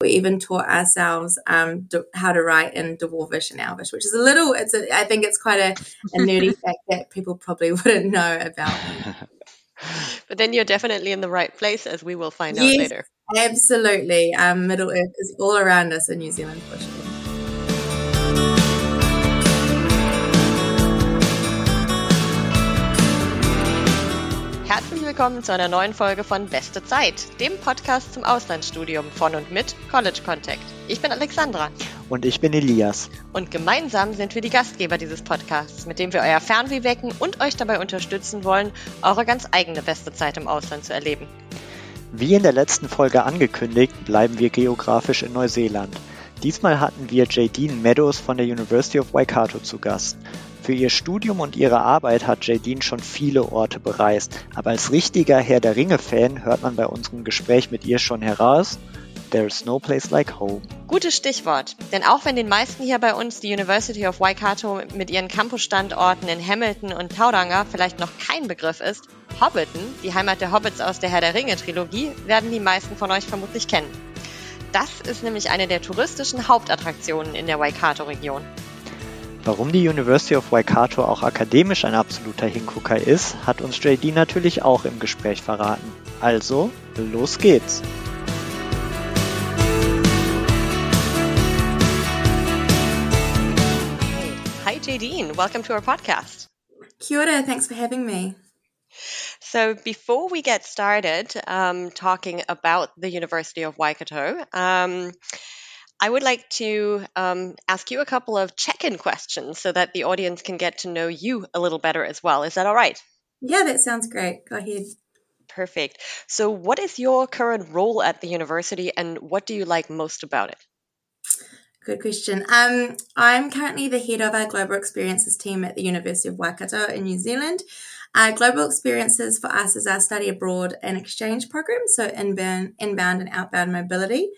We even taught ourselves um, how to write in Dwarvish and Elvish, which is a little, it's a, I think it's quite a, a nerdy fact that people probably wouldn't know about. but then you're definitely in the right place, as we will find yes, out later. Absolutely. Um, Middle Earth is all around us in New Zealand for sure. Willkommen zu einer neuen Folge von Beste Zeit, dem Podcast zum Auslandsstudium von und mit College Contact. Ich bin Alexandra. Und ich bin Elias. Und gemeinsam sind wir die Gastgeber dieses Podcasts, mit dem wir euer Fernweh wecken und euch dabei unterstützen wollen, eure ganz eigene beste Zeit im Ausland zu erleben. Wie in der letzten Folge angekündigt, bleiben wir geografisch in Neuseeland. Diesmal hatten wir Jadine Meadows von der University of Waikato zu Gast. Für ihr Studium und ihre Arbeit hat Jadine schon viele Orte bereist, aber als richtiger Herr der Ringe-Fan hört man bei unserem Gespräch mit ihr schon heraus, There's no place like home. Gutes Stichwort, denn auch wenn den meisten hier bei uns die University of Waikato mit ihren Campusstandorten in Hamilton und Tauranga vielleicht noch kein Begriff ist, Hobbiton, die Heimat der Hobbits aus der Herr der Ringe Trilogie, werden die meisten von euch vermutlich kennen. Das ist nämlich eine der touristischen Hauptattraktionen in der Waikato-Region. Warum die University of Waikato auch akademisch ein absoluter Hingucker ist, hat uns JD natürlich auch im Gespräch verraten. Also, los geht's! Hi, Jadine. Welcome to our podcast. Kia ora. Thanks for having me. So, before we get started um, talking about the University of Waikato, um, I would like to um, ask you a couple of check in questions so that the audience can get to know you a little better as well. Is that all right? Yeah, that sounds great. Go ahead. Perfect. So, what is your current role at the university and what do you like most about it? Good question. Um, I'm currently the head of our global experiences team at the University of Waikato in New Zealand. Uh, global experiences for us is our study abroad and exchange program, so inbound, inbound and outbound mobility.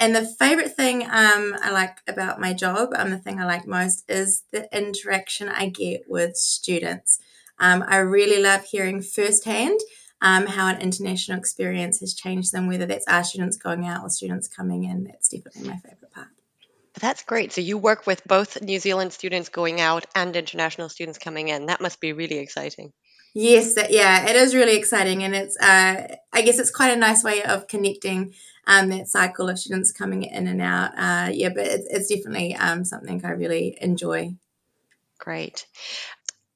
And the favorite thing um, I like about my job, um, the thing I like most, is the interaction I get with students. Um, I really love hearing firsthand um, how an international experience has changed them, whether that's our students going out or students coming in. That's definitely my favorite part. That's great. So you work with both New Zealand students going out and international students coming in. That must be really exciting. Yes, yeah, it is really exciting, and it's uh, I guess it's quite a nice way of connecting um, that cycle of students coming in and out. Uh, yeah, but it's, it's definitely um, something I really enjoy. Great.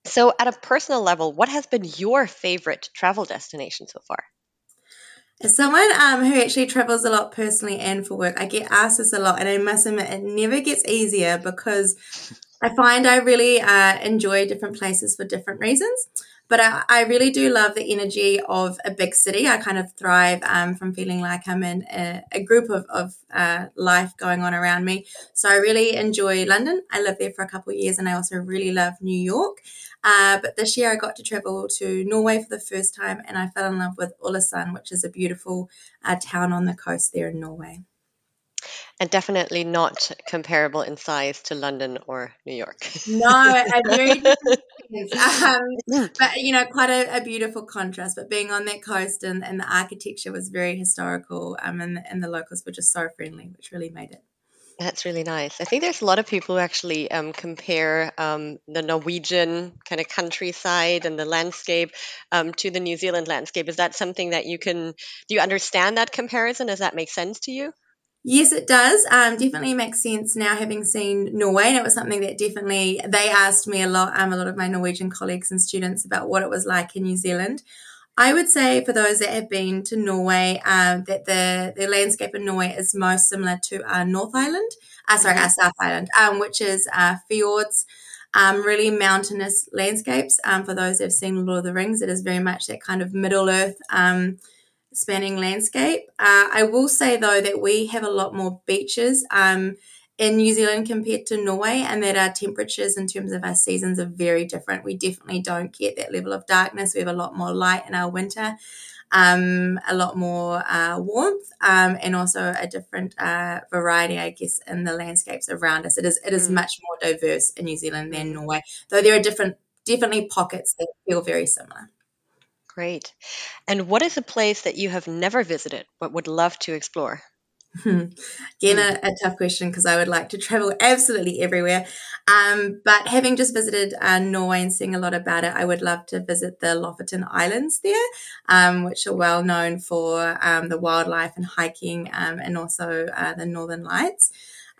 So, at a personal level, what has been your favorite travel destination so far? As someone um, who actually travels a lot personally and for work, I get asked this a lot, and I must admit, it never gets easier because I find I really uh, enjoy different places for different reasons. But I, I, really do love the energy of a big city. I kind of thrive um, from feeling like I'm in a, a group of, of uh, life going on around me. So I really enjoy London. I lived there for a couple of years and I also really love New York. Uh, but this year I got to travel to Norway for the first time and I fell in love with Ålesund, which is a beautiful uh, town on the coast there in Norway and definitely not comparable in size to London or New York. no, very um, but you know, quite a, a, beautiful contrast. But being on that coast and, and the architecture was very historical, um, and, and the locals were just so friendly, which really made it. That's really nice. I think there's a lot of people who actually um, compare um, the Norwegian kind of countryside and the landscape um, to the New Zealand landscape. Is that something that you can, do you understand that comparison? Does that make sense to you? Yes, it does. Um, definitely makes sense now having seen Norway. And it was something that definitely they asked me a lot, um, a lot of my Norwegian colleagues and students about what it was like in New Zealand. I would say for those that have been to Norway, um, that the, the landscape in Norway is most similar to our North Island, uh, sorry, our South Island, um, which is uh, fjords, um, really mountainous landscapes. Um, for those that have seen Lord of the Rings, it is very much that kind of Middle Earth um, spanning landscape. Uh, I will say though that we have a lot more beaches um, in New Zealand compared to Norway, and that our temperatures in terms of our seasons are very different. We definitely don't get that level of darkness. We have a lot more light in our winter. Um, a lot more uh, warmth um, and also a different uh, variety, I guess, in the landscapes around us. It is it is mm. much more diverse in New Zealand than Norway, though there are different definitely pockets that feel very similar. Great. And what is a place that you have never visited but would love to explore? Again, a, a, tough question because I would like to travel absolutely everywhere. Um, but having just visited uh, Norway and seeing a lot about it, I would love to visit the Lofoten Islands there, um, which are well known for um, the wildlife and hiking um, and also uh, the Northern Lights.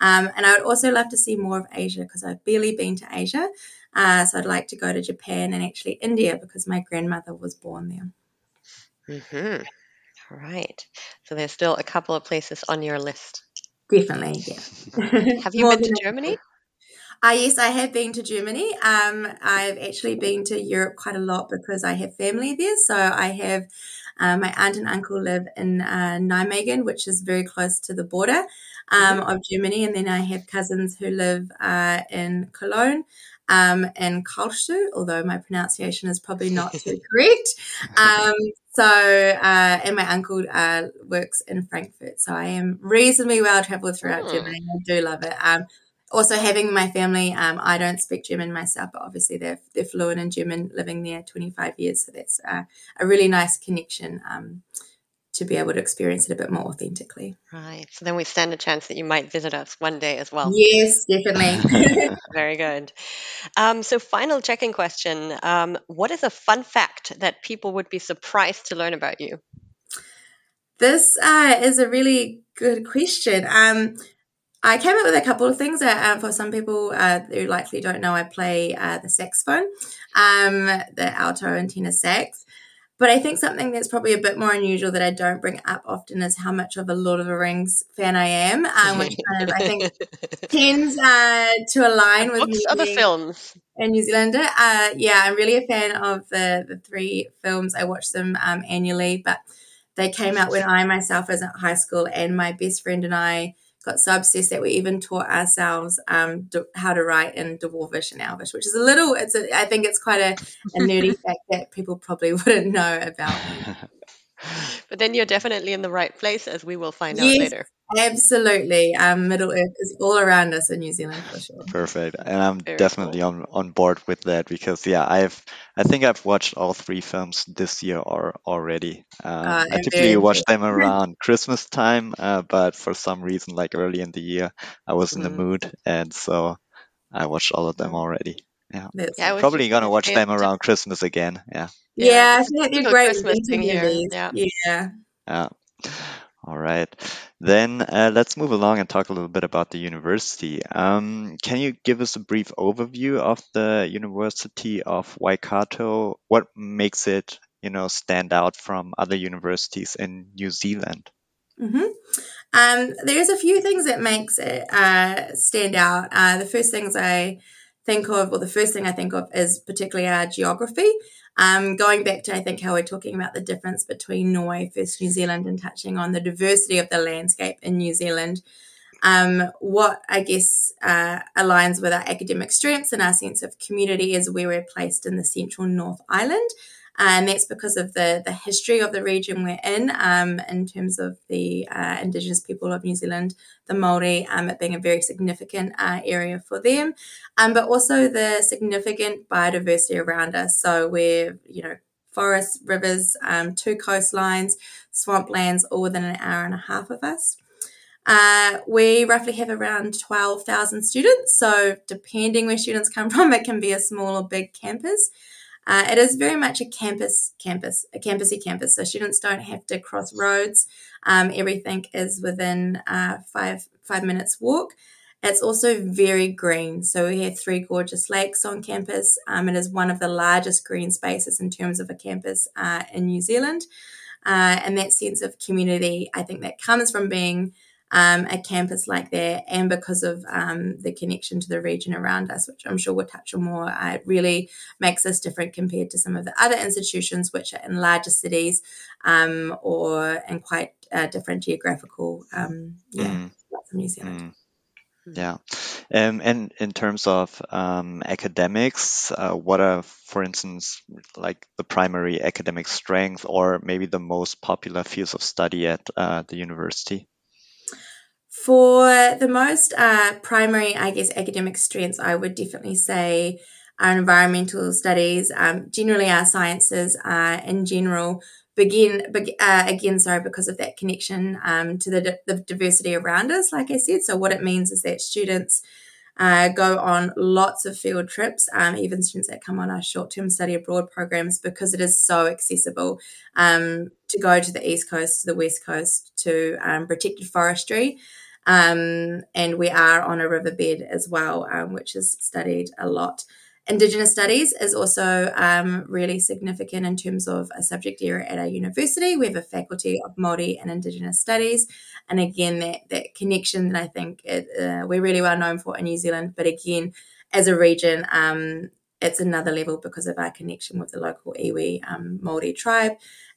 Um, and I would also love to see more of Asia because I've barely been to Asia. Uh, so I'd like to go to Japan and actually India because my grandmother was born there. Mm-hmm. All right. So there's still a couple of places on your list. Definitely, yeah. have you been to Germany? Uh, yes, I have been to Germany. Um, I've actually been to Europe quite a lot because I have family there. So I have uh, my aunt and uncle live in uh, Nijmegen, which is very close to the border um, mm-hmm. of Germany. And then I have cousins who live uh, in Cologne um, and Karlsruhe, although my pronunciation is probably not too correct. Um, so, uh, and my uncle uh, works in Frankfurt. So I am reasonably well traveled throughout oh. Germany. I do love it. Um, also, having my family, um, I don't speak German myself, but obviously they're, they're fluent in German, living there 25 years. So that's uh, a really nice connection um, to be able to experience it a bit more authentically. Right. So then we stand a chance that you might visit us one day as well. Yes, definitely. Very good. Um, so, final checking question um, What is a fun fact that people would be surprised to learn about you? This uh, is a really good question. Um, I came up with a couple of things. Uh, for some people uh, who likely don't know, I play uh, the saxophone, um, the alto and tenor sax. But I think something that's probably a bit more unusual that I don't bring up often is how much of a Lord of the Rings fan I am, um, which kind of I think tends uh, to align with What's other films. A New Zealander. Uh, yeah, I'm really a fan of the the three films. I watch them um, annually, but they came out when I myself was at high school, and my best friend and I got so obsessed that we even taught ourselves um, how to write in Dwarvish and Elvish, which is a little, it's a, I think it's quite a, a nerdy fact that people probably wouldn't know about. but then you're definitely in the right place, as we will find yes, out later. Absolutely. Um, Middle Earth is all around us in New Zealand for sure. Perfect. And I'm Very definitely cool. on, on board with that because yeah, I've I think I've watched all three films this year or already. Um, uh, I typically watch them around Christmas time, uh, but for some reason, like early in the year, I was in mm. the mood, and so I watched all of them already. Yeah, yeah probably gonna watch them around Christmas again. Yeah. Yeah, yeah I think they're great. Christmas thing here. Yeah. Yeah. Yeah. All right. Then uh, let's move along and talk a little bit about the university. Um, can you give us a brief overview of the University of Waikato? What makes it, you know, stand out from other universities in New Zealand? Mm-hmm. Um, there's a few things that makes it uh, stand out. Uh, the first things I think of, or the first thing I think of, is particularly our geography. Um, going back to, I think, how we're talking about the difference between Norway versus New Zealand and touching on the diversity of the landscape in New Zealand. Um, what I guess uh, aligns with our academic strengths and our sense of community is where we're placed in the central North Island and that's because of the the history of the region we're in, um, in terms of the uh, Indigenous people of New Zealand, the Maori, um, it being a very significant uh, area for them, um, but also the significant biodiversity around us. So we're you know forests, rivers, um, two coastlines, swamplands, all within an hour and a half of us. Uh, we roughly have around 12,000 students. So, depending where students come from, it can be a small or big campus. Uh, it is very much a campus campus, a campusy campus. So students don't have to cross roads. Um, everything is within uh, five five minutes walk. It's also very green. So we have three gorgeous lakes on campus. Um, it is one of the largest green spaces in terms of a campus uh, in New Zealand. Uh, and that sense of community, I think that comes from being um, a campus like that, and because of um, the connection to the region around us, which I'm sure we'll touch on more, uh, it really makes us different compared to some of the other institutions which are in larger cities um, or in quite uh, different geographical um, yeah, mm. from New Zealand. Mm. Yeah. Um, and in terms of um, academics, uh, what are, for instance, like the primary academic strength or maybe the most popular fields of study at uh, the university? For the most uh, primary, I guess, academic strengths, I would definitely say our environmental studies, um, generally our sciences uh, in general, begin, be, uh, again, sorry, because of that connection um, to the, the diversity around us, like I said. So, what it means is that students uh, go on lots of field trips, um, even students that come on our short term study abroad programs, because it is so accessible um, to go to the East Coast, to the West Coast, to um, protected forestry. Um, and we are on a riverbed as well, um, which is studied a lot. Indigenous studies is also um, really significant in terms of a subject area at our university. We have a faculty of Māori and Indigenous studies. And again, that, that connection that I think it, uh, we're really well known for in New Zealand. But again, as a region, um, it's another level because of our connection with the local iwi um, Māori tribe.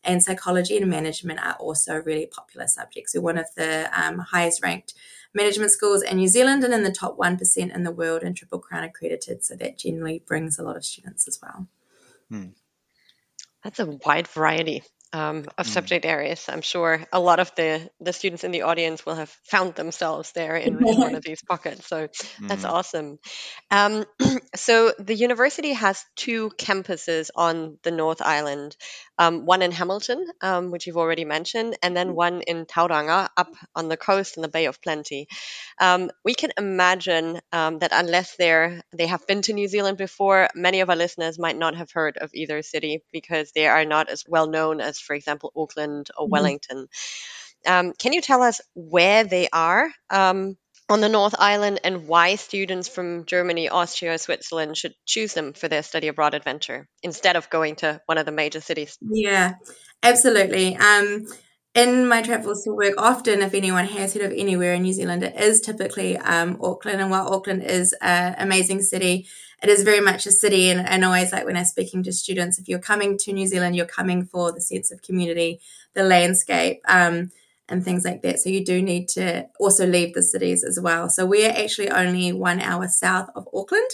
And psychology and management are also really popular subjects. We're one of the um, highest ranked management schools in New Zealand and in the top 1% in the world and Triple Crown accredited. So that generally brings a lot of students as well. Hmm. That's a wide variety um, of mm. subject areas. I'm sure a lot of the, the students in the audience will have found themselves there in, in one of these pockets. So mm. that's awesome. Um, so the university has two campuses on the North Island, um, one in Hamilton, um, which you've already mentioned, and then one in Tauranga up on the coast in the Bay of Plenty. Um, we can imagine um, that unless they're, they have been to New Zealand before, many of our listeners might not have heard of either city because they are not as well known as for example, Auckland or mm-hmm. Wellington. Um, can you tell us where they are um, on the North Island and why students from Germany, Austria, or Switzerland should choose them for their study abroad adventure instead of going to one of the major cities? Yeah, absolutely. Um, in my travels to work, often if anyone has heard of anywhere in New Zealand, it is typically um, Auckland. And while Auckland is an amazing city, it is very much a city. And, and always like when I'm speaking to students, if you're coming to New Zealand, you're coming for the sense of community, the landscape, um, and things like that. So you do need to also leave the cities as well. So we're actually only one hour south of Auckland.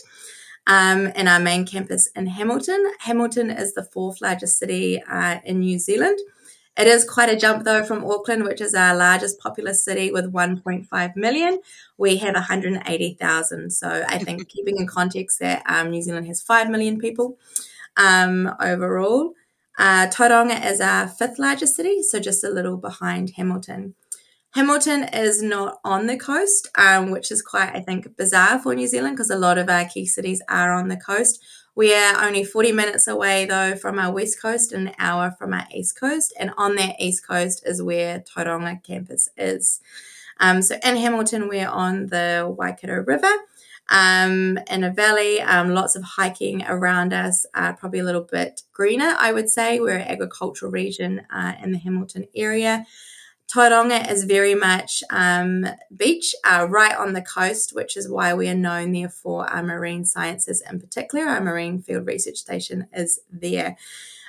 Um, in our main campus in Hamilton. Hamilton is the fourth largest city uh, in New Zealand. It is quite a jump though from Auckland, which is our largest populous city with 1.5 million. We have 180,000. So I think keeping in context that um, New Zealand has 5 million people um, overall. Uh, Tauranga is our fifth largest city, so just a little behind Hamilton. Hamilton is not on the coast, um, which is quite, I think, bizarre for New Zealand because a lot of our key cities are on the coast. We are only 40 minutes away, though, from our west coast and an hour from our east coast. And on that east coast is where Tauranga campus is. Um, so in Hamilton, we're on the Waikato River. Um, in a valley, um, lots of hiking around us, uh, probably a little bit greener, I would say. We're an agricultural region uh, in the Hamilton area. Tauranga is very much um, beach, uh, right on the coast, which is why we are known there for our marine sciences in particular. Our marine field research station is there.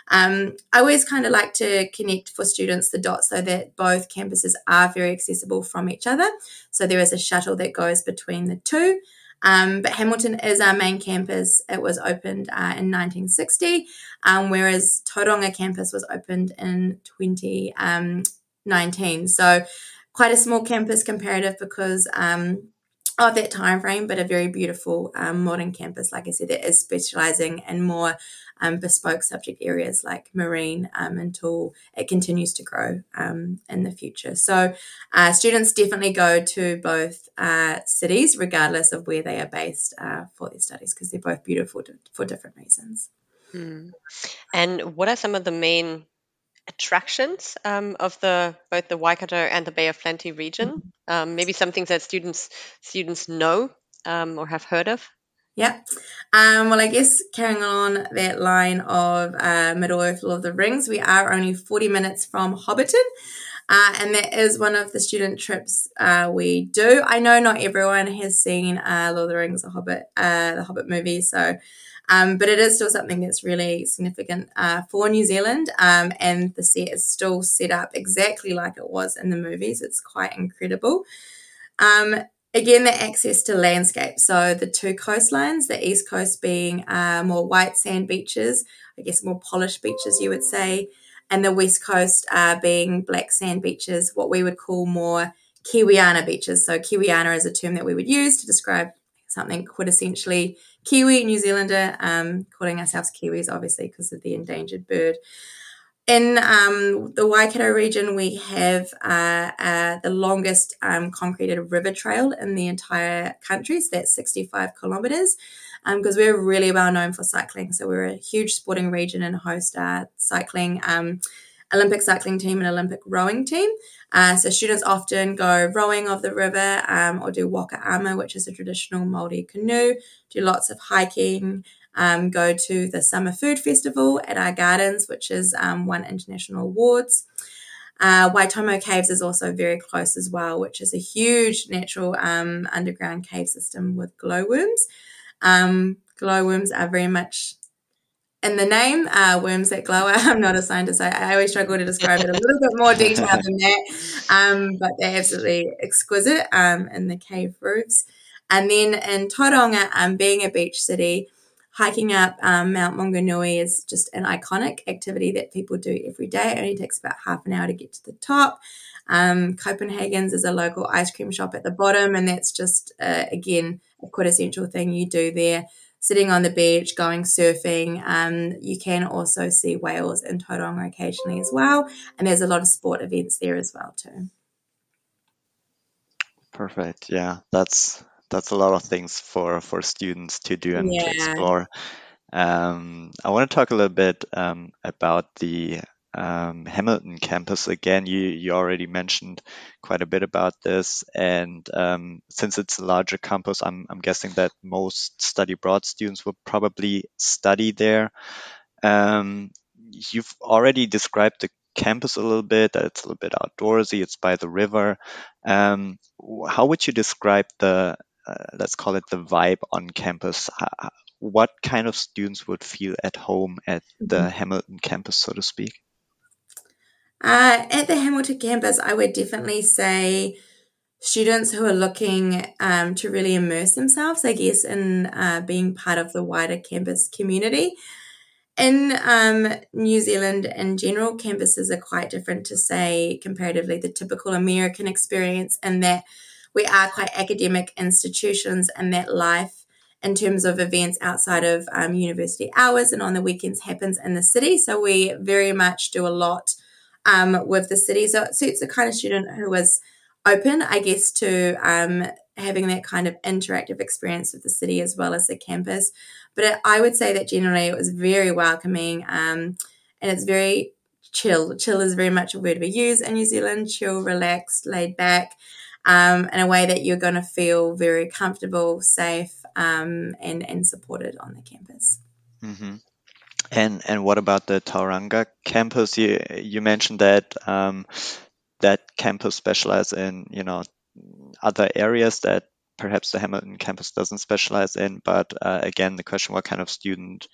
Um, I always kind of like to connect for students the dots so that both campuses are very accessible from each other. So there is a shuttle that goes between the two. Um, but Hamilton is our main campus. It was opened uh, in 1960, um, whereas Tauranga campus was opened in 20, um, 19. So quite a small campus comparative because um, of that time frame, but a very beautiful um, modern campus. Like I said, that is specializing in more um, bespoke subject areas like marine um, until it continues to grow um, in the future. So uh, students definitely go to both uh, cities, regardless of where they are based uh, for their studies, because they're both beautiful for different reasons. Hmm. And what are some of the main attractions um, of the both the Waikato and the Bay of Plenty region? Mm-hmm. Um, maybe some things that students students know um, or have heard of. Yeah. Um, well, I guess carrying on that line of uh, Middle Earth Lord of the Rings, we are only 40 minutes from Hobbiton. Uh, and that is one of the student trips uh, we do. I know not everyone has seen uh, Lord of the Rings, the Hobbit, uh, the Hobbit movie, so um, but it is still something that's really significant uh, for New Zealand. Um, and the set is still set up exactly like it was in the movies. It's quite incredible. Um, again, the access to landscape. So the two coastlines, the east coast being uh, more white sand beaches, I guess more polished beaches, you would say, and the west coast uh, being black sand beaches, what we would call more Kiwiana beaches. So Kiwiana is a term that we would use to describe something quintessentially Kiwi, New Zealander, um, calling ourselves Kiwis, obviously, because of the endangered bird. in um, the Waikato region, we have uh, uh, the longest um, concreted river trail in the entire country. So that's 65 kilometres because um, we're really well known for cycling. So we're a huge sporting region and host uh, cycling, um, Olympic cycling team and Olympic rowing team. Uh, so students often go rowing of the river um, or do waka ama, which is a traditional Māori canoe, do lots of hiking, um, go to the Summer Food Festival at our gardens, which is um, won international awards. Uh, Waitomo Caves is also very close as well, which is a huge natural um, underground cave system with glowworms. Um, glowworms are very much in the name, uh, worms that glow. I'm not a scientist. I, I, always struggle to describe it a little bit more detail than that. Um, but they're absolutely exquisite um, in the cave roofs. And then in Tauranga, um, being a beach city, hiking up um, Mount Maunganui is just an iconic activity that people do every day. It only takes about half an hour to get to the top. Um, Copenhagen's is a local ice cream shop at the bottom, and that's just, uh, again, a quintessential thing you do there. Sitting on the beach, going surfing. Um, you can also see whales in Tauranga occasionally as well, and there's a lot of sport events there as well too. Perfect. Yeah, that's that's a lot of things for for students to do and yeah. to explore. Um, I want to talk a little bit um, about the um, Hamilton campus again. You you already mentioned quite a bit about this, and um, since it's a larger campus, I'm I'm guessing that most study abroad students will probably study there. Um, you've already described the campus a little bit. That it's a little bit outdoorsy. It's by the river. Um, how would you describe the uh, let's call it the vibe on campus. What kind of students would feel at home at the mm-hmm. Hamilton campus, so to speak? Uh, at the Hamilton campus, I would definitely say students who are looking um, to really immerse themselves, I guess, in uh, being part of the wider campus community. In um, New Zealand in general, campuses are quite different to, say, comparatively the typical American experience, in that we are quite academic institutions and that life in terms of events outside of um, university hours and on the weekends happens in the city. So we very much do a lot um, with the city. So it suits the kind of student who was open, I guess, to um, having that kind of interactive experience with the city as well as the campus. But it, I would say that generally it was very welcoming um, and it's very chill. Chill is very much a word we use in New Zealand chill, relaxed, laid back um, in a way that you're going to feel very comfortable, safe, um, and and supported on the campus. Mm-hmm. And and what about the Tauranga campus? You you mentioned that um, that campus specializes in you know other areas that perhaps the Hamilton campus doesn't specialize in. But uh, again, the question: what kind of student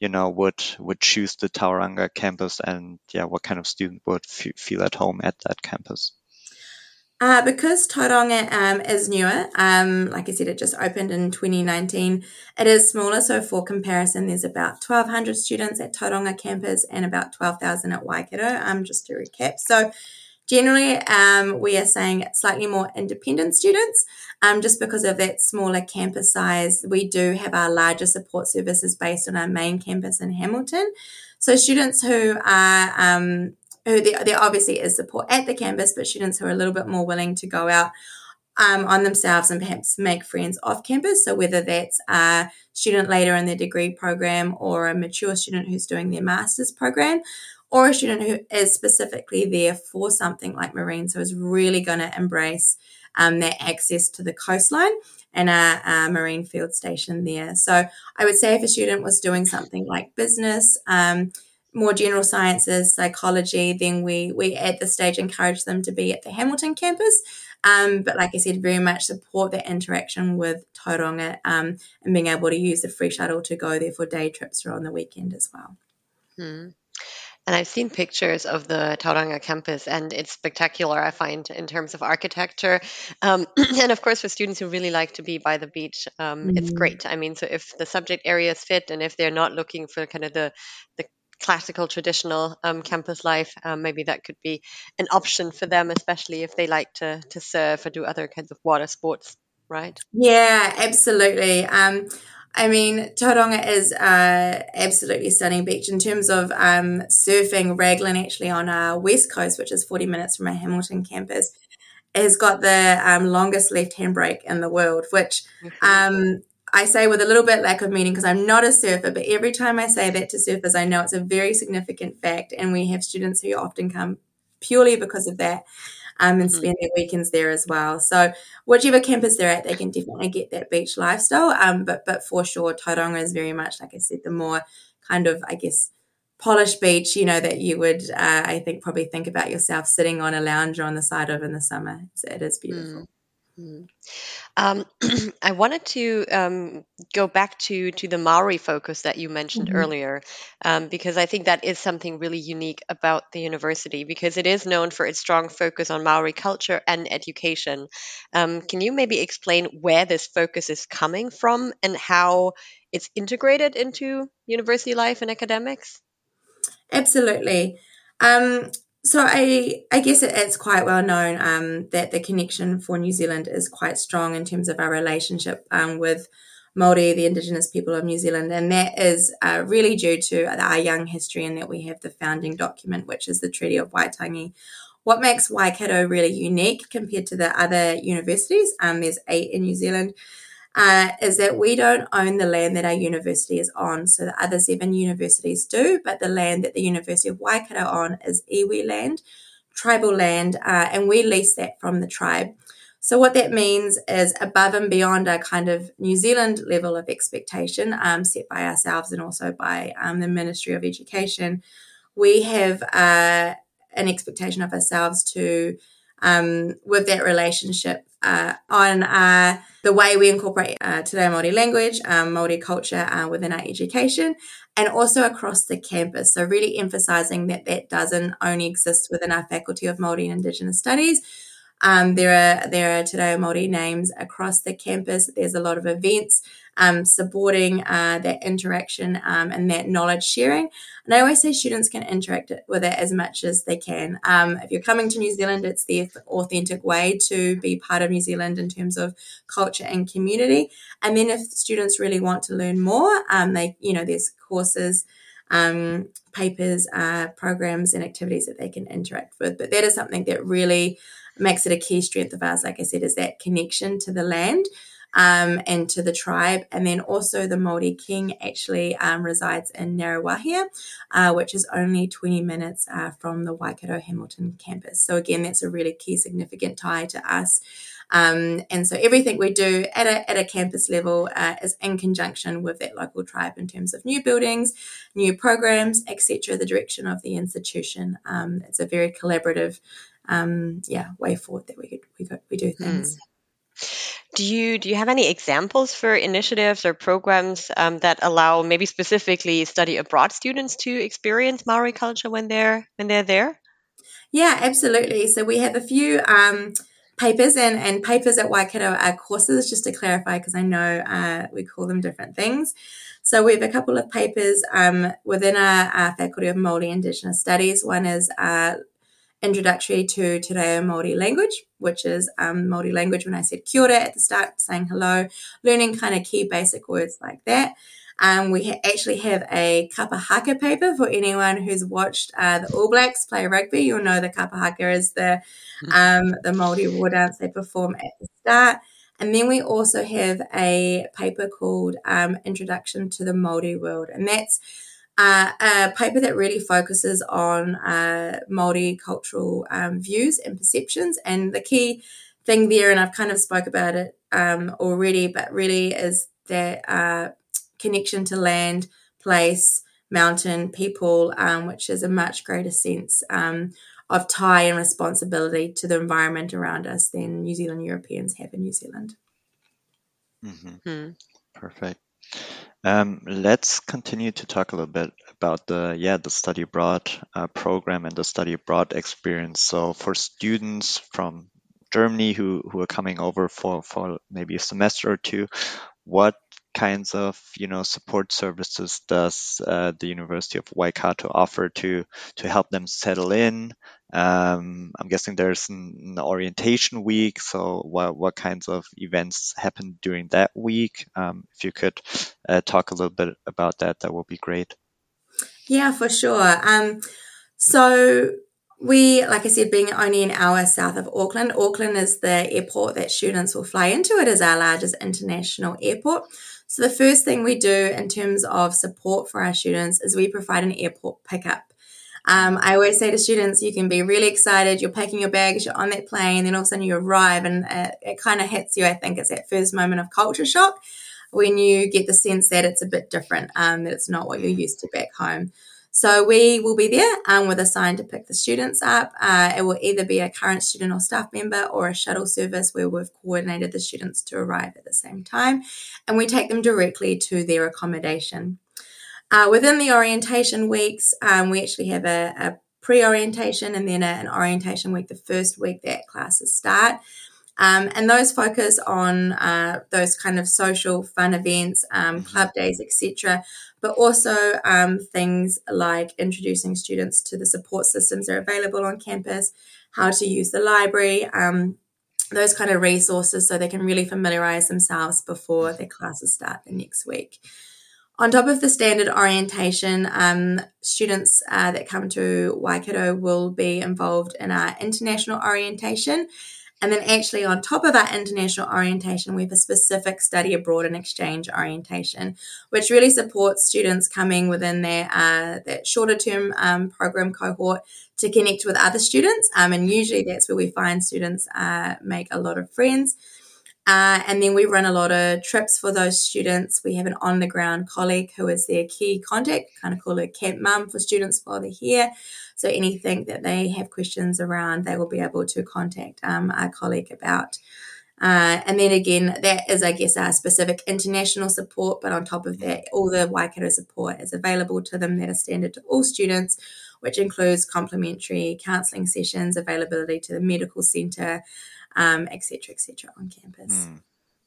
you know would would choose the Tauranga campus, and yeah, what kind of student would f- feel at home at that campus? Uh, because Tauranga um, is newer, um, like I said, it just opened in 2019. It is smaller, so for comparison, there's about 1,200 students at Tauranga campus and about 12,000 at Waikato, um, just to recap. So generally, um, we are saying slightly more independent students, um, just because of that smaller campus size. We do have our larger support services based on our main campus in Hamilton. So students who are um, who there, there obviously is support at the campus, but students who are a little bit more willing to go out um, on themselves and perhaps make friends off campus. So whether that's a student later in their degree program or a mature student who's doing their master's program, or a student who is specifically there for something like marine, so is really going to embrace um, that access to the coastline and a, a, marine field station there. So I would say if a student was doing something like business, um, more general sciences, psychology, then we we at this stage encourage them to be at the Hamilton campus. Um, but like I said, very much support that interaction with Tauranga um, and being able to use the free shuttle to go there for day trips or on the weekend as well. Hmm. And I've seen pictures of the Tauranga campus, and it's spectacular, I find, in terms of architecture. Um, and of course, for students who really like to be by the beach, um, mm. it's great. I mean, so if the subject areas fit and if they're not looking for kind of the, the classical traditional um, campus life um, maybe that could be an option for them especially if they like to to surf or do other kinds of water sports right? Yeah absolutely. Um, I mean, Tauranga is uh, absolutely stunning beach in terms of um, surfing. Raglan, actually, on our west coast, which is 40 minutes from our Hamilton campus, has got the um, longest left hand break in the world, which um, I say with a little bit lack of meaning because I'm not a surfer, but every time I say that to surfers, I know it's a very significant fact. And we have students who often come purely because of that um, and mm-hmm. spend their weekends there as well. So whichever campus they're at, they can definitely get that beach lifestyle. Um, but but for sure, Tauranga is very much like I said, the more kind of I guess polished beach, you know, that you would uh, I think probably think about yourself sitting on a lounger on the side of in the summer. So it is beautiful. Mm. Um, I wanted to um, go back to to the Maori focus that you mentioned mm-hmm. earlier, um, because I think that is something really unique about the university because it is known for its strong focus on Maori culture and education. Um, can you maybe explain where this focus is coming from and how it's integrated into university life and academics? Absolutely. Um, so I, I guess it, it's quite well known um, that the connection for New Zealand is quite strong in terms of our relationship um, with Māori, the Indigenous people of New Zealand, and that is uh, really due to our young history and that we have the founding document, which is the Treaty of Waitangi. What makes Waikato really unique compared to the other universities? Um, there's eight in New Zealand uh, is that we don't own the land that our university is on. So the other seven universities do, but the land that the University of Waikato on is iwi land, tribal land, uh, and we lease that from the tribe. So what that means is above and beyond our kind of New Zealand level of expectation um, set by ourselves and also by um, the Ministry of Education, we have uh, an expectation of ourselves to, um, with that relationship, uh, on uh, the way we incorporate uh, Reo Māori language, um, Māori culture uh, within our education, and also across the campus. So really emphasising that that doesn't only exist within our Faculty of Māori and Indigenous Studies, um, there are there are Te Reo Māori names across the campus. There's a lot of events um, supporting uh, that interaction um, and that knowledge sharing. And I always say students can interact with it as much as they can. Um, if you're coming to New Zealand, it's the authentic way to be part of New Zealand in terms of culture and community. And then if students really want to learn more, um, they you know there's courses. Um, papers, uh, programs, and activities that they can interact with. But that is something that really makes it a key strength of ours, like I said, is that connection to the land. Um, and to the tribe. And then also the Māori King actually um, resides in Ngaruawahia, uh, which is only 20 minutes uh, from the Waikato Hamilton campus. So again, that's a really key significant tie to us. Um, and so everything we do at a, at a campus level uh, is in conjunction with that local tribe in terms of new buildings, new programs, etc. The direction of the institution. Um, it's a very collaborative um, yeah way forward that we we we do things. Mm. Do you do you have any examples for initiatives or programs um, that allow maybe specifically study abroad students to experience Maori culture when they're when they're there? Yeah, absolutely. So we have a few um, papers and, and papers at Waikato are courses, just to clarify, because I know uh, we call them different things. So we have a couple of papers um, within our, our, Faculty of Māori Indigenous Studies. One is uh, introductory to Te Reo Māori language, which is um, Māori language when I said kia ora at the start, saying hello, learning kind of key basic words like that. Um, we ha- actually have a kapa haka paper for anyone who's watched uh, the All Blacks play rugby. You'll know the kapa haka is the um, the Māori war dance they perform at the start. And then we also have a paper called um, Introduction to the Māori World, and that's uh, a paper that really focuses on uh, multicultural um, views and perceptions. And the key thing there, and I've kind of spoke about it um, already, but really is that uh, connection to land, place, mountain, people, um, which is a much greater sense um, of tie and responsibility to the environment around us than New Zealand Europeans have in New Zealand. Mm-hmm. Hmm. Perfect. Um, let's continue to talk a little bit about the yeah the study abroad uh, program and the study abroad experience. So for students from Germany who who are coming over for for maybe a semester or two, what kinds of you know support services does uh, the University of Waikato offer to to help them settle in? Um, I'm guessing there's an, an, orientation week. So what what kinds of events happen during that week? Um, if you could uh, talk a little bit about that, that would be great. Yeah, for sure. Um, so we, like I said, being only an hour south of Auckland, Auckland is the airport that students will fly into. It is our largest international airport. So the first thing we do in terms of support for our students is we provide an airport pickup. Um, I always say to students, you can be really excited, you're packing your bags, you're on that plane, then all of a sudden you arrive, and it, it kind of hits you. I think it's that first moment of culture shock when you get the sense that it's a bit different, um, that it's not what you're used to back home. So we will be there um, with a sign to pick the students up. Uh, it will either be a current student or staff member or a shuttle service where we've coordinated the students to arrive at the same time, and we take them directly to their accommodation. Uh, within the orientation weeks, um, we actually have a, a pre-orientation and then a, an orientation week the first week that classes start. Um, and those focus on uh, those kind of social fun events, um, mm-hmm. club days, etc but also um, things like introducing students to the support systems that are available on campus, how to use the library, um, those kind of resources so they can really familiarize themselves before their classes start the next week. On top of the standard orientation, um, students uh, that come to Waikato will be involved in our international orientation. And then, actually, on top of our international orientation, we have a specific study abroad and exchange orientation, which really supports students coming within their uh, that shorter term um, program cohort to connect with other students. Um, and usually, that's where we find students uh, make a lot of friends. Uh, and then we run a lot of trips for those students. We have an on the ground colleague who is their key contact, kind of call her camp mum for students while they're here. So anything that they have questions around, they will be able to contact um, our colleague about. Uh, and then again, that is, I guess, our specific international support. But on top of that, all the Waikato support is available to them that are standard to all students, which includes complimentary counselling sessions, availability to the medical centre, um, etc. Et on campus. Mm.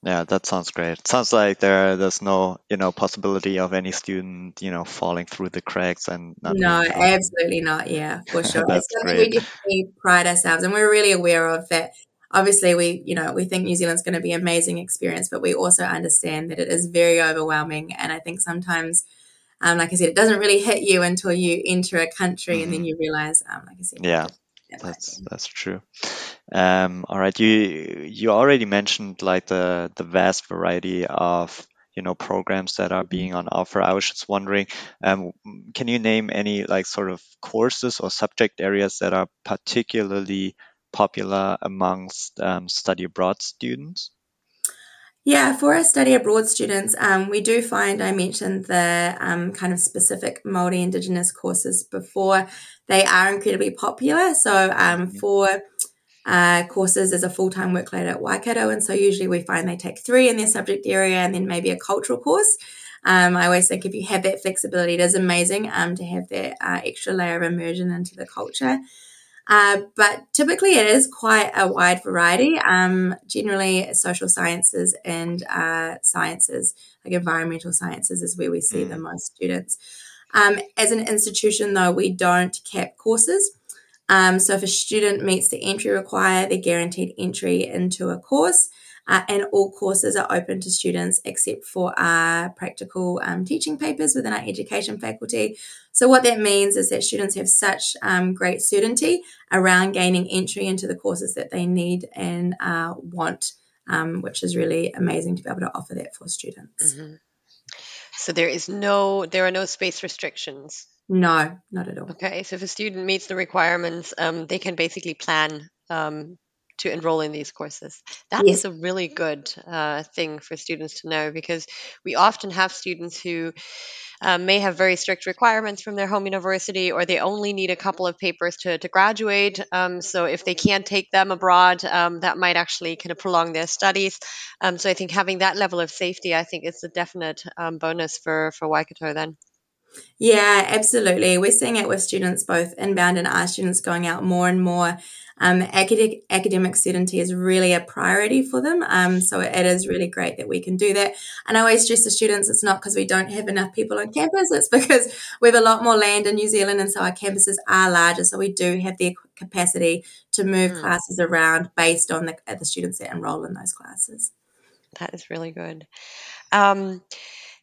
Yeah, that sounds great. sounds like there there's no you know possibility of any student you know falling through the cracks and no, absolutely not. Yeah, for sure. That's great. we pride ourselves, and we're really aware of that. Obviously, we you know we think New Zealand's going to be an amazing experience, but we also understand that it is very overwhelming, and I think sometimes. Um, like I said, it doesn't really hit you until you enter a country, mm-hmm. and then mm-hmm. you realize, um, like I said, yeah, that's that's true. Um, all right, you you already mentioned like the the vast variety of you know programs that are being on offer. I was just wondering, um, can you name any like sort of courses or subject areas that are particularly popular amongst um, study abroad students? Yeah, for our study abroad students, um, we do find I mentioned the um, kind of specific Māori Indigenous courses before. They are incredibly popular. So um, for uh, courses as a full time workload at Waikato, and so usually we find they take three in their subject area and then maybe a cultural course. Um, I always think if you have that flexibility, it is amazing um, to have that uh, extra layer of immersion into the culture. Uh, but typically, it is quite a wide variety. Um, generally, social sciences and uh, sciences, like environmental sciences, is where we see mm. the most students. Um, as an institution, though, we don't cap courses. Um, so if a student meets the entry required, they're guaranteed entry into a course. Uh, and all courses are open to students except for our practical um, teaching papers within our education faculty. So, what that means is that students have such um, great certainty around gaining entry into the courses that they need and uh, want, um, which is really amazing to be able to offer that for students. Mm-hmm. So, there is no, there are no space restrictions. No, not at all. Okay, so if a student meets the requirements, um, they can basically plan um, to enroll in these courses. That yes. is a really good uh, thing for students to know because we often have students who um, may have very strict requirements from their home university or they only need a couple of papers to, to graduate. Um, so if they can't take them abroad, um, that might actually kind of prolong their studies. Um, so I think having that level of safety, I think, is a definite um, bonus for, for Waikato then. Yeah, absolutely. We're seeing it with students, both inbound and our students going out more and more Um, academic, academic certainty is really a priority for them. Um, so it is really great that we can do that. And I always stress to students, it's not because we don't have enough people on campus, it's because we have a lot more land in New Zealand. And so our campuses are larger. So we do have the capacity to move mm. classes around based on the, the students that enroll in those classes. That is really good. Um,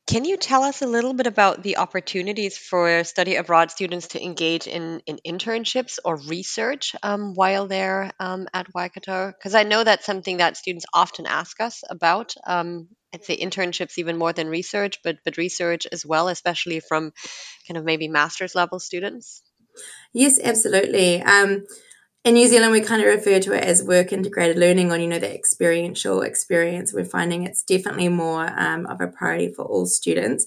can you tell us a little bit about the opportunities for study abroad students to engage in, in internships or research um, while they're um, at Waikato? Because I know that's something that students often ask us about. Um, I'd say internships even more than research, but but research as well, especially from kind of maybe master's level students. Yes, absolutely. Um, in New Zealand, we kind of refer to it as work integrated learning or, you know, the experiential experience. We're finding it's definitely more um, of a priority for all students.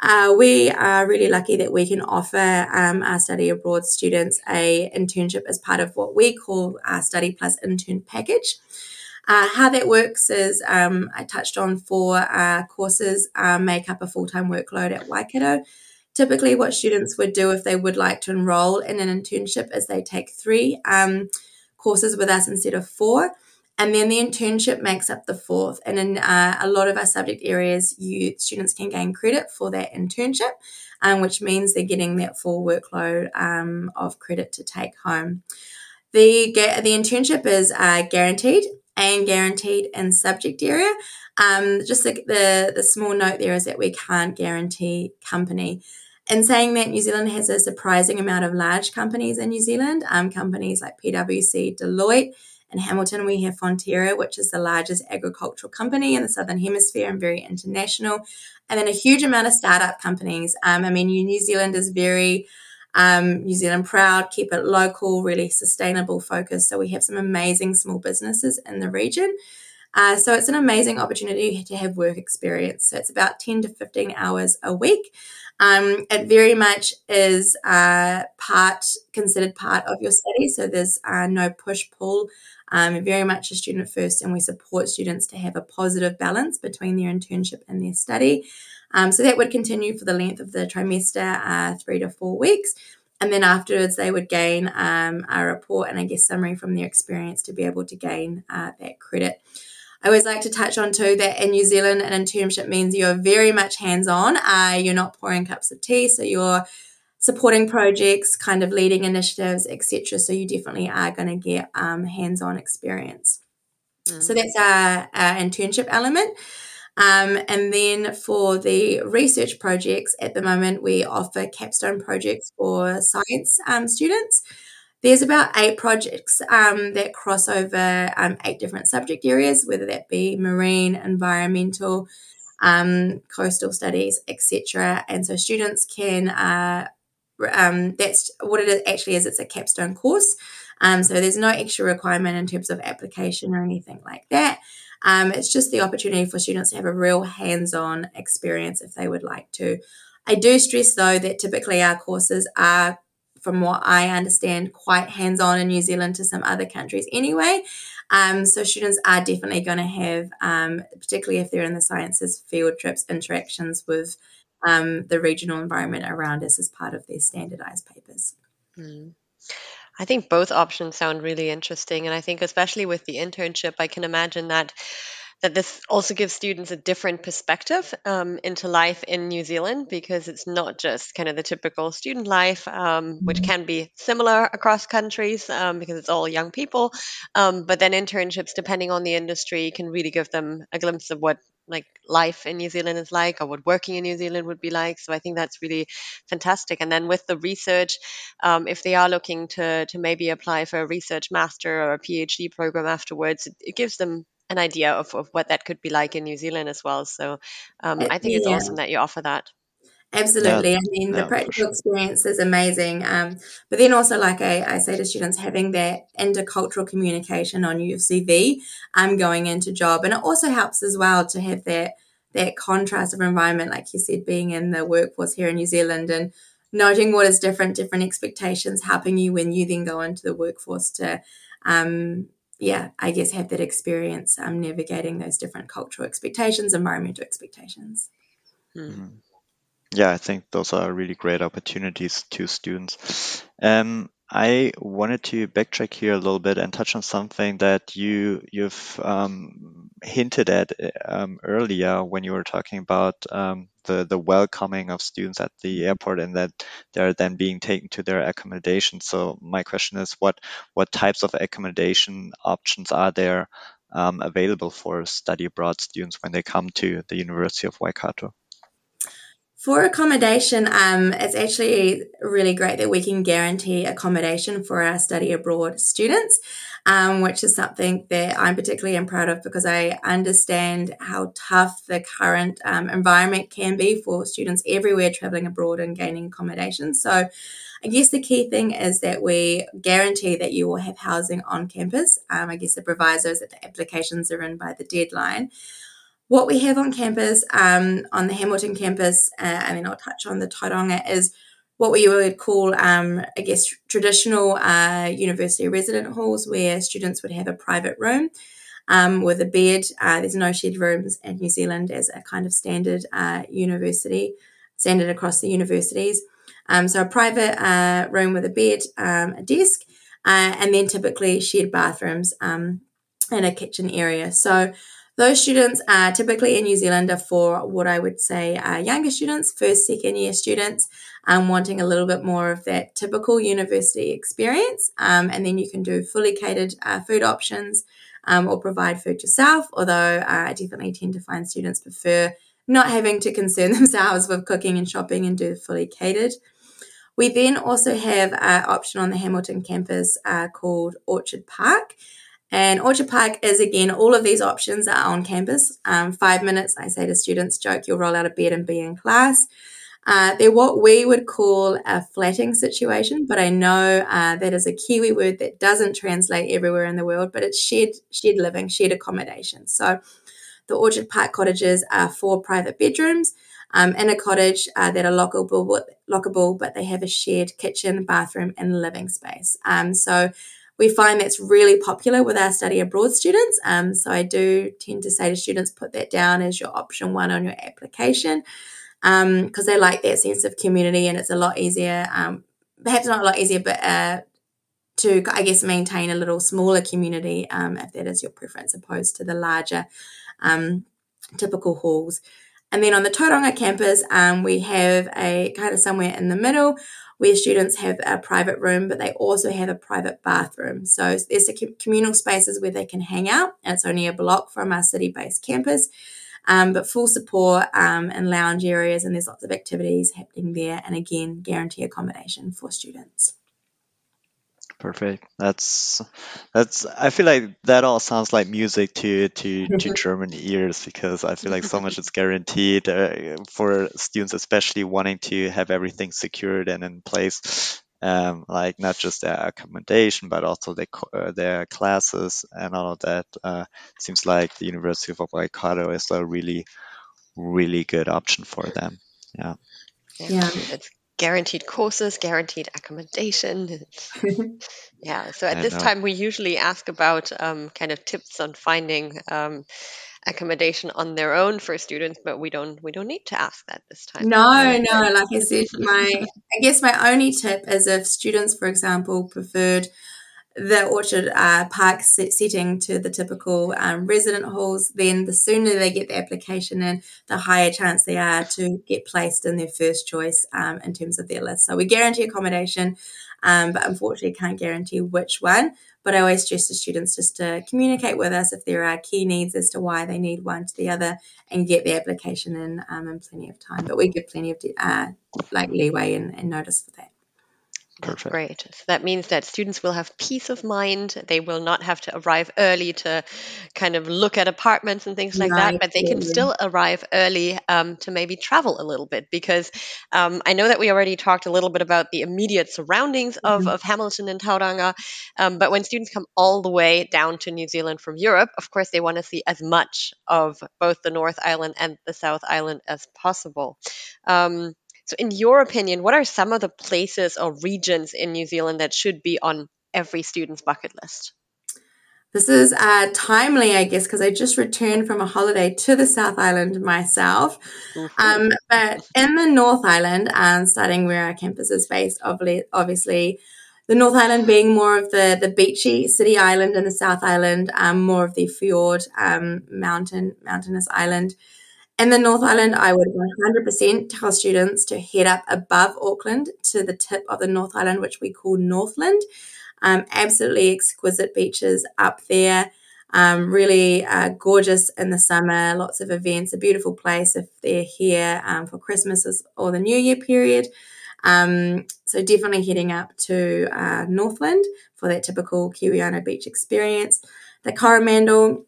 Uh, we are really lucky that we can offer um, our study abroad students a internship as part of what we call our study plus intern package. Uh, how that works is um, I touched on four uh, courses uh, make up a full time workload at Waikato. Typically, what students would do if they would like to enroll in an internship is they take three um, courses with us instead of four. And then the internship makes up the fourth. And in uh, a lot of our subject areas, you students can gain credit for that internship, um, which means they're getting that full workload um, of credit to take home. The the internship is uh, guaranteed and guaranteed in subject area. Um, just the, the the small note there is that we can't guarantee company. And saying that New Zealand has a surprising amount of large companies in New Zealand, um, companies like PwC, Deloitte, in Hamilton, we have Fonterra, which is the largest agricultural company in the Southern Hemisphere and very international. And then a huge amount of startup companies. Um, I mean, New Zealand is very um, New Zealand proud, keep it local, really sustainable focus. So we have some amazing small businesses in the region. Uh, so it's an amazing opportunity to have work experience. So it's about 10 to 15 hours a week. Um, it very much is uh, part considered part of your study. So there's uh, no push pull. Um, very much a student first, and we support students to have a positive balance between their internship and their study. Um, so that would continue for the length of the trimester, uh, three to four weeks. And then afterwards, they would gain um, a report and I guess summary from their experience to be able to gain uh, that credit. I always like to touch on too that in New Zealand, an internship means you're very much hands on. Uh, you're not pouring cups of tea, so you're supporting projects, kind of leading initiatives, etc. So you definitely are going to get um, hands on experience. Mm. So that's our, our internship element. Um, and then for the research projects, at the moment, we offer capstone projects for science um, students. There's about eight projects um, that cross over um, eight different subject areas, whether that be marine, environmental, um, coastal studies, etc. And so students can. Uh, um, that's what it actually is. It's a capstone course. Um, so there's no extra requirement in terms of application or anything like that. Um, it's just the opportunity for students to have a real hands-on experience if they would like to. I do stress though that typically our courses are from what I understand, quite hands on in New Zealand to some other countries anyway. Um, so students are definitely going to have, um, particularly if they're in the sciences, field trips, interactions with um, the regional environment around us as part of their standardized papers. Mm. I think both options sound really interesting. And I think, especially with the internship, I can imagine that that this also gives students a different perspective um, into life in New Zealand because it's not just kind of the typical student life, um, which mm-hmm. can be similar across countries um, because it's all young people. Um, but then internships, depending on the industry, can really give them a glimpse of what like life in New Zealand is like or what working in New Zealand would be like. So I think that's really fantastic. And then with the research, um, if they are looking to to maybe apply for a research master or a PhD program afterwards, it, it gives them an idea of, of what that could be like in New Zealand as well. So um, I think it's awesome that you offer that. Absolutely. Yeah. I mean, the practical sure. experience is amazing. Um, but then also, like I, I, say to students, having that intercultural communication on your CV um, going into job. And it also helps as well to have that that contrast of environment, like you said, being in the workforce here in New Zealand and noting what is different, different expectations, helping you when you then go into the workforce to um, yeah, I guess have that experience um, navigating those different cultural expectations, environmental expectations. Mm. Yeah, I think those are really great opportunities to students. Um, I wanted to backtrack here a little bit and touch on something that you you've um, hinted at um, earlier when you were talking about um, the the welcoming of students at the airport and that they're then being taken to their accommodation. So my question is, what what types of accommodation options are there um, available for study abroad students when they come to the University of Waikato? For accommodation, um, it's actually really great that we can guarantee accommodation for our study abroad students, um, which is something that I'm particularly proud of because I understand how tough the current um, environment can be for students everywhere traveling abroad and gaining accommodation. So, I guess the key thing is that we guarantee that you will have housing on campus. Um, I guess the proviso is that the applications are in by the deadline what we have on campus, um, on the Hamilton campus, uh, and then I'll touch on the Tauranga, is what we would call, um, I guess, traditional uh, university resident halls where students would have a private room um, with a bed. Uh, there's no shared rooms in New Zealand as a kind of standard uh, university, standard across the universities. Um, so a private uh, room with a bed, um, a desk, uh, and then typically shared bathrooms um, and a kitchen area. So those students are typically in New Zealand for what I would say are younger students, first, second year students, um, wanting a little bit more of that typical university experience. Um, and then you can do fully catered uh, food options um, or provide food yourself, although uh, I definitely tend to find students prefer not having to concern themselves with cooking and shopping and do fully catered. We then also have an option on the Hamilton campus uh, called Orchard Park. And Orchard Park is again, all of these options are on campus. Um, five minutes, I say to students, joke, you'll roll out of bed and be in class. Uh, they're what we would call a flatting situation, but I know uh, that is a Kiwi word that doesn't translate everywhere in the world, but it's shared, shared living, shared accommodation. So the Orchard Park cottages are four private bedrooms um, in a cottage uh, that are lockable, lockable, but they have a shared kitchen, bathroom, and living space. Um, so we find that's really popular with our study abroad students. Um, so I do tend to say to students, put that down as your option one on your application because um, they like that sense of community and it's a lot easier, um, perhaps not a lot easier, but uh, to, I guess, maintain a little smaller community um, if that is your preference, opposed to the larger um, typical halls. And then on the Tauranga campus, um, we have a kind of somewhere in the middle where students have a private room, but they also have a private bathroom. So there's a communal spaces where they can hang out, and it's only a block from our city-based campus. Um, but full support um, and lounge areas, and there's lots of activities happening there. And again, guarantee accommodation for students. Perfect. That's that's. I feel like that all sounds like music to to to German ears because I feel like so much is guaranteed uh, for students, especially wanting to have everything secured and in place. Um, like not just their accommodation, but also their uh, their classes and all of that. Uh, seems like the University of Waikato is a really, really good option for them. Yeah. Yeah, it's guaranteed courses, guaranteed accommodation. yeah. So at I this know. time, we usually ask about um, kind of tips on finding um, accommodation on their own for students, but we don't we don't need to ask that this time. No, no. Like I said, my I guess my only tip is if students, for example, preferred the Orchard uh, Park setting to the typical um, resident halls, then the sooner they get the application in, the higher chance they are to get placed in their first choice um, in terms of their list. So we guarantee accommodation, um, but unfortunately can't guarantee which one. But I always stress to students just to communicate with us if there are key needs as to why they need one to the other and get the application in um, in plenty of time. But we give plenty of uh, like leeway and, and notice for that. Perfect. Great. So that means that students will have peace of mind. They will not have to arrive early to kind of look at apartments and things like that, but they can still arrive early um, to maybe travel a little bit because um, I know that we already talked a little bit about the immediate surroundings of, mm-hmm. of Hamilton and Tauranga. Um, but when students come all the way down to New Zealand from Europe, of course, they want to see as much of both the North Island and the South Island as possible. Um, so, in your opinion, what are some of the places or regions in New Zealand that should be on every student's bucket list? This is uh, timely, I guess, because I just returned from a holiday to the South Island myself. Mm-hmm. Um, but in the North Island, um, starting where our campus is based, obviously, The North Island being more of the, the beachy city island and the South Island, um, more of the fjord um, mountain mountainous island. In the North Island, I would 100% tell students to head up above Auckland to the tip of the North Island, which we call Northland. Um, absolutely exquisite beaches up there. Um, really uh, gorgeous in the summer, lots of events, a beautiful place if they're here um, for Christmas or the New Year period. Um, so definitely heading up to uh, Northland for that typical Kiwiana beach experience. The Coromandel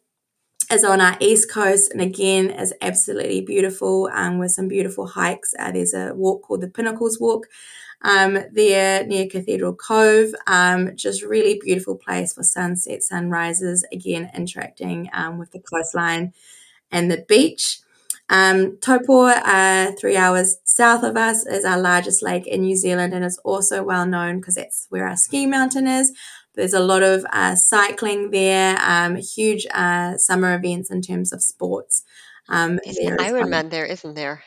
is on our east coast and again is absolutely beautiful um, with some beautiful hikes. Uh, there's a walk called the Pinnacles Walk um, there near Cathedral Cove. Um, just really beautiful place for sunset, sunrises, again, interacting um, with the coastline and the beach. Um, Taupo, uh, three hours south of us, is our largest lake in New Zealand and is also well known because that's where our ski mountain is. There's a lot of uh, cycling there, um, huge uh, summer events in terms of sports. Um, There's an Ironman well. there, isn't there?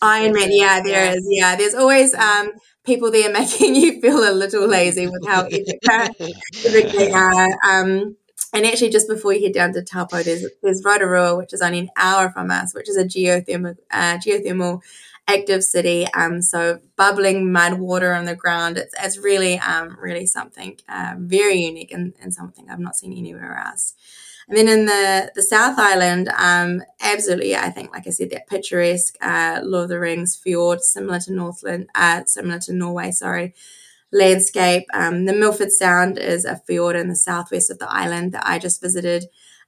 Ironman, yeah, there yeah. is. Yeah, there's always um, people there making you feel a little lazy with how epic they are. Um, and actually, just before you head down to Taupo, there's there's Rotorua, which is only an hour from us, which is a geothermal uh, geothermal active city. Um, so bubbling mud water on the ground. It's it's really um really something uh, very unique and, and something I've not seen anywhere else. And then in the, the South Island, um, absolutely, I think, like I said, that picturesque uh, Lord of the Rings fjord, similar to Northland, uh, similar to Norway, sorry, landscape. Um, the Milford Sound is a fjord in the southwest of the island that I just visited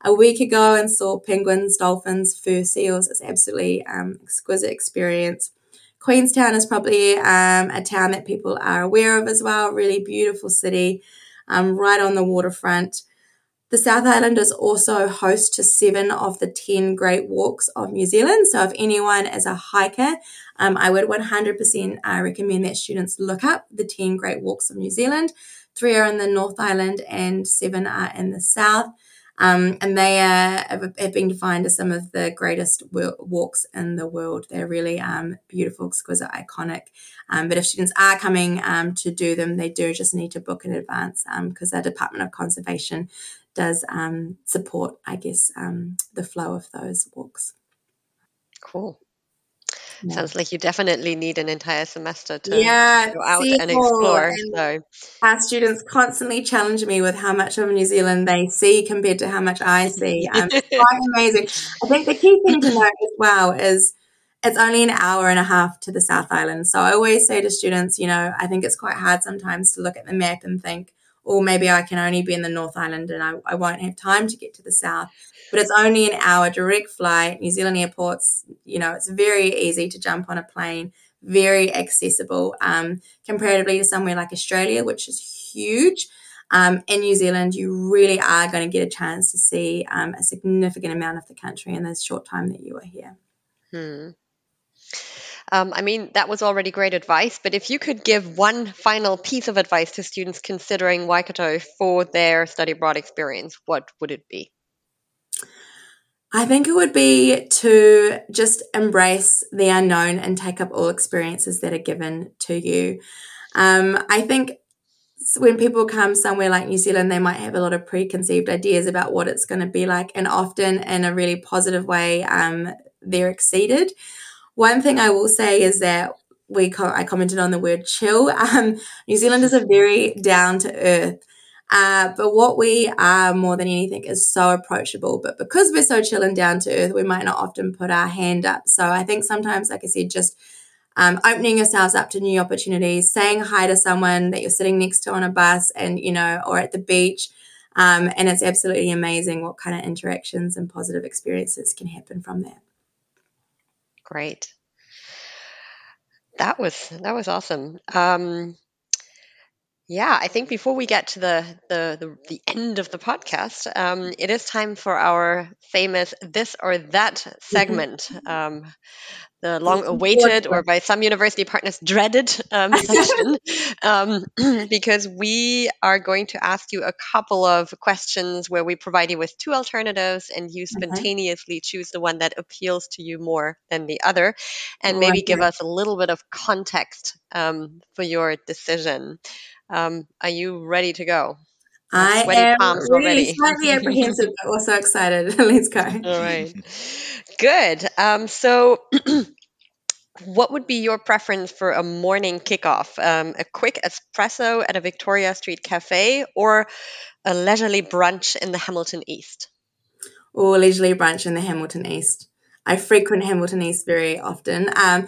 a week ago and saw penguins, dolphins, fur seals. It's absolutely um, exquisite experience. Queenstown is probably um, a town that people are aware of as well. Really beautiful city, um, right on the waterfront. The South Island is also host to seven of the 10 Great Walks of New Zealand. So, if anyone is a hiker, um, I would 100% uh, recommend that students look up the 10 Great Walks of New Zealand. Three are in the North Island and seven are in the South. Um, and they have, been defined as some of the greatest walks in the world. They're really um, beautiful, exquisite, iconic. Um, but if students are coming um, to do them, they do just need to book in advance because um, the Department of Conservation does um, support, I guess, the flow of those walks. Cool. Yeah. Sounds like you definitely need an entire semester to yeah, go out and explore. And so our students constantly challenge me with how much of New Zealand they see compared to how much I see. Um, it's quite amazing. I think the key thing to note as well is it's only an hour and a half to the South Island. So I always say to students, you know, I think it's quite hard sometimes to look at the map and think, or maybe I can only be in the North Island and I, I won't have time to get to the South. But it's only an hour direct flight. New Zealand airports, you know, it's very easy to jump on a plane, very accessible um, comparatively to somewhere like Australia, which is huge. Um, in New Zealand, you really are going to get a chance to see um, a significant amount of the country in the short time that you are here. Hmm. Um, I mean, that was already great advice, but if you could give one final piece of advice to students considering Waikato for their study abroad experience, what would it be? I think it would be to just embrace the unknown and take up all experiences that are given to you. Um, I think when people come somewhere like New Zealand, they might have a lot of preconceived ideas about what it's going to be like, and often in a really positive way, um, they're exceeded. One thing I will say is that we I commented on the word chill. Um, New Zealand is a very down to earth. Uh, but what we are more than anything is so approachable. But because we're so chill and down to earth, we might not often put our hand up. So I think sometimes, like I said, just um, opening yourselves up to new opportunities, saying hi to someone that you're sitting next to on a bus and, you know, or at the beach. Um, and it's absolutely amazing what kind of interactions and positive experiences can happen from that. Great. That was that was awesome. Um, yeah, I think before we get to the the the, the end of the podcast, um, it is time for our famous this or that segment. Um, the long awaited or by some university partners dreaded um, section um, because we are going to ask you a couple of questions where we provide you with two alternatives and you spontaneously choose the one that appeals to you more than the other and maybe give us a little bit of context um, for your decision. Um, are you ready to go? I am really slightly apprehensive, but also excited. Let's go. All right. Good. Um, so, what would be your preference for a morning kickoff? Um, a quick espresso at a Victoria Street cafe or a leisurely brunch in the Hamilton East? Or leisurely brunch in the Hamilton East. I frequent Hamilton East very often. Um,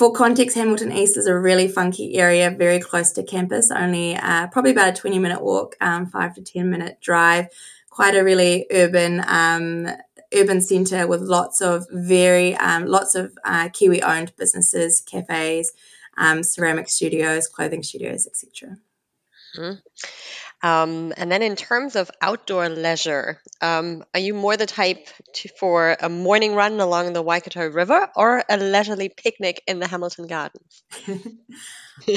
for context, Hamilton East is a really funky area, very close to campus, only uh, probably about a 20 minute walk, um, five to 10 minute drive. Quite a really urban, um, urban centre with lots of very, um, lots of uh, Kiwi owned businesses, cafes, um, ceramic studios, clothing studios, etc. Mm-hmm. Um, and then in terms of outdoor leisure, um, are you more the type to, for a morning run along the Waikato River or a leisurely picnic in the Hamilton Gardens?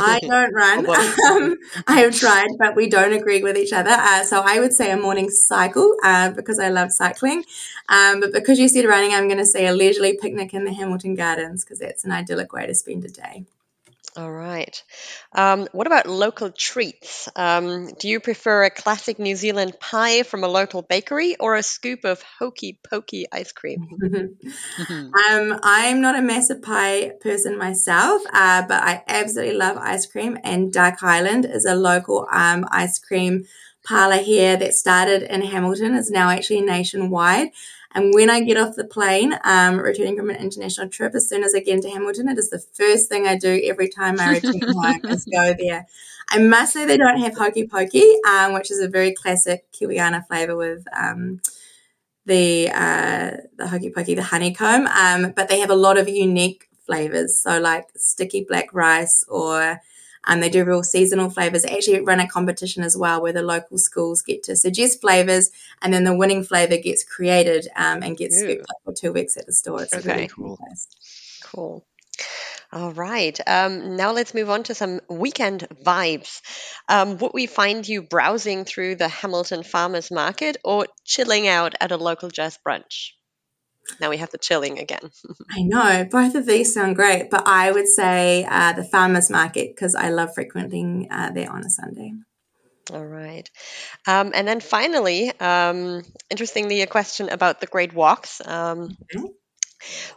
I don't run. Um, I have tried, but we don't agree with each other. Uh, so I would say a morning cycle uh, because I love cycling. Um, but because you said running, I'm going to say a leisurely picnic in the Hamilton Gardens because that's an idyllic way to spend a day. All right. Um, what about local treats? Um, do you prefer a classic New Zealand pie from a local bakery or a scoop of hokey pokey ice cream? um, I'm not a massive pie person myself, uh, but I absolutely love ice cream. And Duck Island is a local um, ice cream parlor here that started in Hamilton, is now actually nationwide. And when I get off the plane, um, returning from an international trip, as soon as I get into Hamilton, it is the first thing I do every time I return home is go there. I must say they don't have hokey pokey, um, which is a very classic Kiwiana flavour with um, the uh, the hokey pokey, the honeycomb. Um, but they have a lot of unique flavours, so like sticky black rice or um, they do real seasonal flavors. They actually run a competition as well where the local schools get to suggest flavors and then the winning flavor gets created um, and gets scooped up for two weeks at the store. It's okay. really cool. Cool. All right. Um, now let's move on to some weekend vibes. Um, would we find you browsing through the Hamilton Farmers Market or chilling out at a local jazz brunch? Now we have the chilling again. I know both of these sound great, but I would say uh, the farmers market because I love frequenting uh, there on a Sunday. All right. Um, and then finally, um, interestingly, a question about the great walks. Um, okay.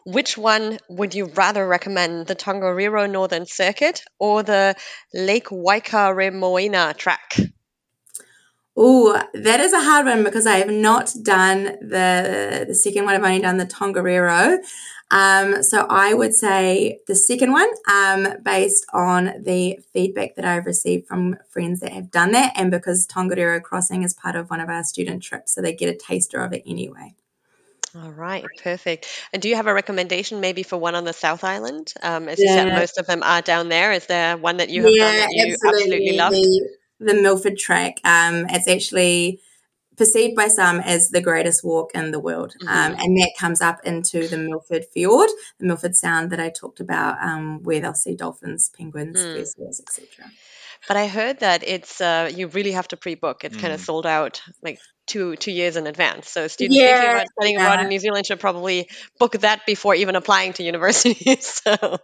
Which one would you rather recommend, the Tongariro Northern Circuit or the Lake Waikaremoana track? Oh, that is a hard one because I have not done the the second one. I've only done the Tongariro. Um, so I would say the second one, um, based on the feedback that I've received from friends that have done that, and because Tongariro Crossing is part of one of our student trips, so they get a taster of it anyway. All right, perfect. And do you have a recommendation maybe for one on the South Island? Um, as yeah. you said, most of them are down there. Is there one that you have yeah, done that you absolutely, absolutely? The, the Milford Track. Um, it's actually perceived by some as the greatest walk in the world. Um, mm-hmm. Um, and that comes up into the Milford Fjord, the Milford Sound that I talked about, um, where they'll see dolphins, penguins, mm. etc. But I heard that it's uh, you really have to pre-book. It's mm. kind of sold out like two two years in advance. So students yeah, thinking about studying yeah. abroad in New Zealand should probably book that before even applying to universities. so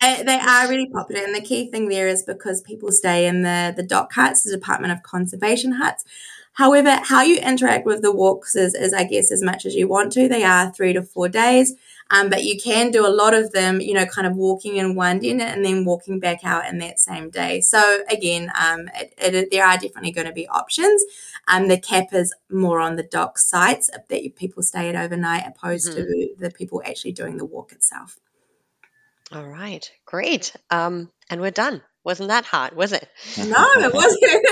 they are really popular, and the key thing there is because people stay in the the DOC huts, the Department of Conservation huts. However, how you interact with the walks is, is, I guess, as much as you want to. They are three to four days, um, but you can do a lot of them, you know, kind of walking in one day and then walking back out in that same day. So again, um, it, it, there are definitely going to be options. Um, the cap is more on the DOC sites that people stay at overnight, opposed mm-hmm. to the people actually doing the walk itself. All right, great. Um, and we're done. Wasn't that hard, was it? No, it wasn't.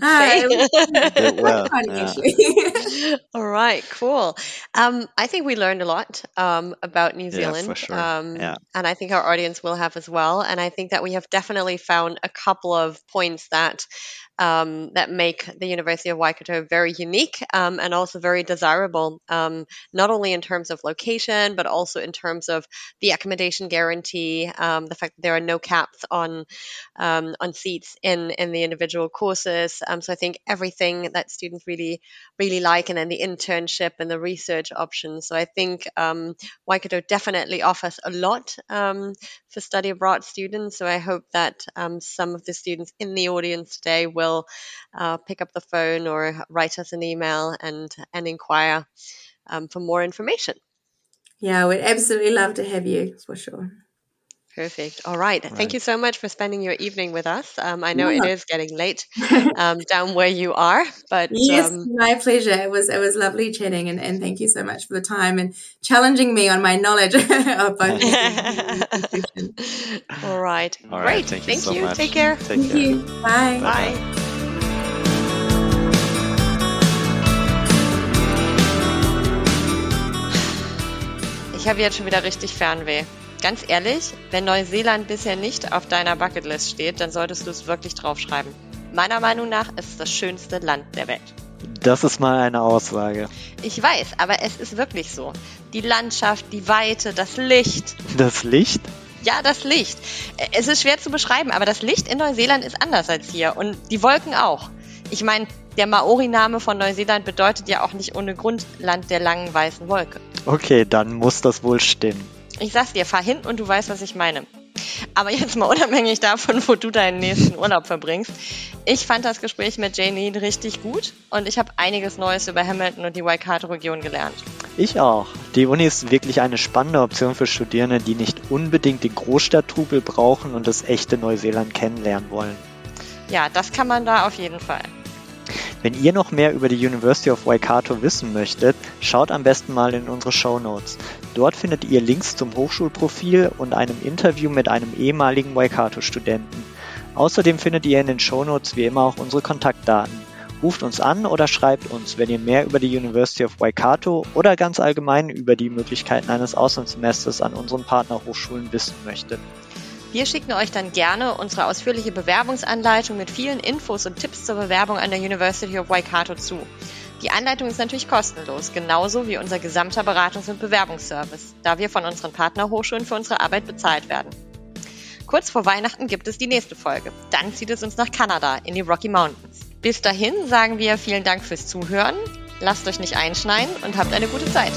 Well, yeah. All right, cool. Um, I think we learned a lot um, about New Zealand, yeah, sure. um, yeah. and I think our audience will have as well. And I think that we have definitely found a couple of points that um, that make the University of Waikato very unique um, and also very desirable, um, not only in terms of location, but also in terms of the accommodation guarantee, um, the fact that there are no caps on um, on seats in in the individual courses. Um, so I think everything that students really really like, and then the internship and the research options. So I think Waikato definitely offers a lot for study abroad students. So I hope that some of the students in the audience today will uh, pick up the phone or write us an email and and inquire um, for more information. Yeah, we'd absolutely love to have you for sure. Perfect. All right. right. Thank you so much for spending your evening with us. Um, I know yeah. it is getting late um, down where you are, but yes, um, my pleasure. It was it was lovely chatting, and, and thank you so much for the time and challenging me on my knowledge of both. All right. All right. Great. Thank, thank you. So you. Take care. Take thank care. you. Bye. Bye. Bye. Ich habe jetzt schon wieder richtig Fernweh. Ganz ehrlich, wenn Neuseeland bisher nicht auf deiner Bucketlist steht, dann solltest du es wirklich draufschreiben. Meiner Meinung nach ist es das schönste Land der Welt. Das ist mal eine Aussage. Ich weiß, aber es ist wirklich so. Die Landschaft, die Weite, das Licht. Das Licht? Ja, das Licht. Es ist schwer zu beschreiben, aber das Licht in Neuseeland ist anders als hier und die Wolken auch. Ich meine, der Maori-Name von Neuseeland bedeutet ja auch nicht ohne Grund Land der langen weißen Wolke. Okay, dann muss das wohl stimmen. Ich sag's dir, fahr hin und du weißt, was ich meine. Aber jetzt mal unabhängig davon, wo du deinen nächsten Urlaub verbringst. Ich fand das Gespräch mit Jane richtig gut und ich habe einiges Neues über Hamilton und die Waikato-Region gelernt. Ich auch. Die Uni ist wirklich eine spannende Option für Studierende, die nicht unbedingt den Großstadttrubel brauchen und das echte Neuseeland kennenlernen wollen. Ja, das kann man da auf jeden Fall. Wenn ihr noch mehr über die University of Waikato wissen möchtet, schaut am besten mal in unsere Show Notes. Dort findet ihr Links zum Hochschulprofil und einem Interview mit einem ehemaligen Waikato-Studenten. Außerdem findet ihr in den Show Notes wie immer auch unsere Kontaktdaten. Ruft uns an oder schreibt uns, wenn ihr mehr über die University of Waikato oder ganz allgemein über die Möglichkeiten eines Auslandssemesters an unseren Partnerhochschulen wissen möchtet. Wir schicken euch dann gerne unsere ausführliche Bewerbungsanleitung mit vielen Infos und Tipps zur Bewerbung an der University of Waikato zu. Die Anleitung ist natürlich kostenlos, genauso wie unser gesamter Beratungs- und Bewerbungsservice, da wir von unseren Partnerhochschulen für unsere Arbeit bezahlt werden. Kurz vor Weihnachten gibt es die nächste Folge. Dann zieht es uns nach Kanada, in die Rocky Mountains. Bis dahin sagen wir vielen Dank fürs Zuhören, lasst euch nicht einschneiden und habt eine gute Zeit.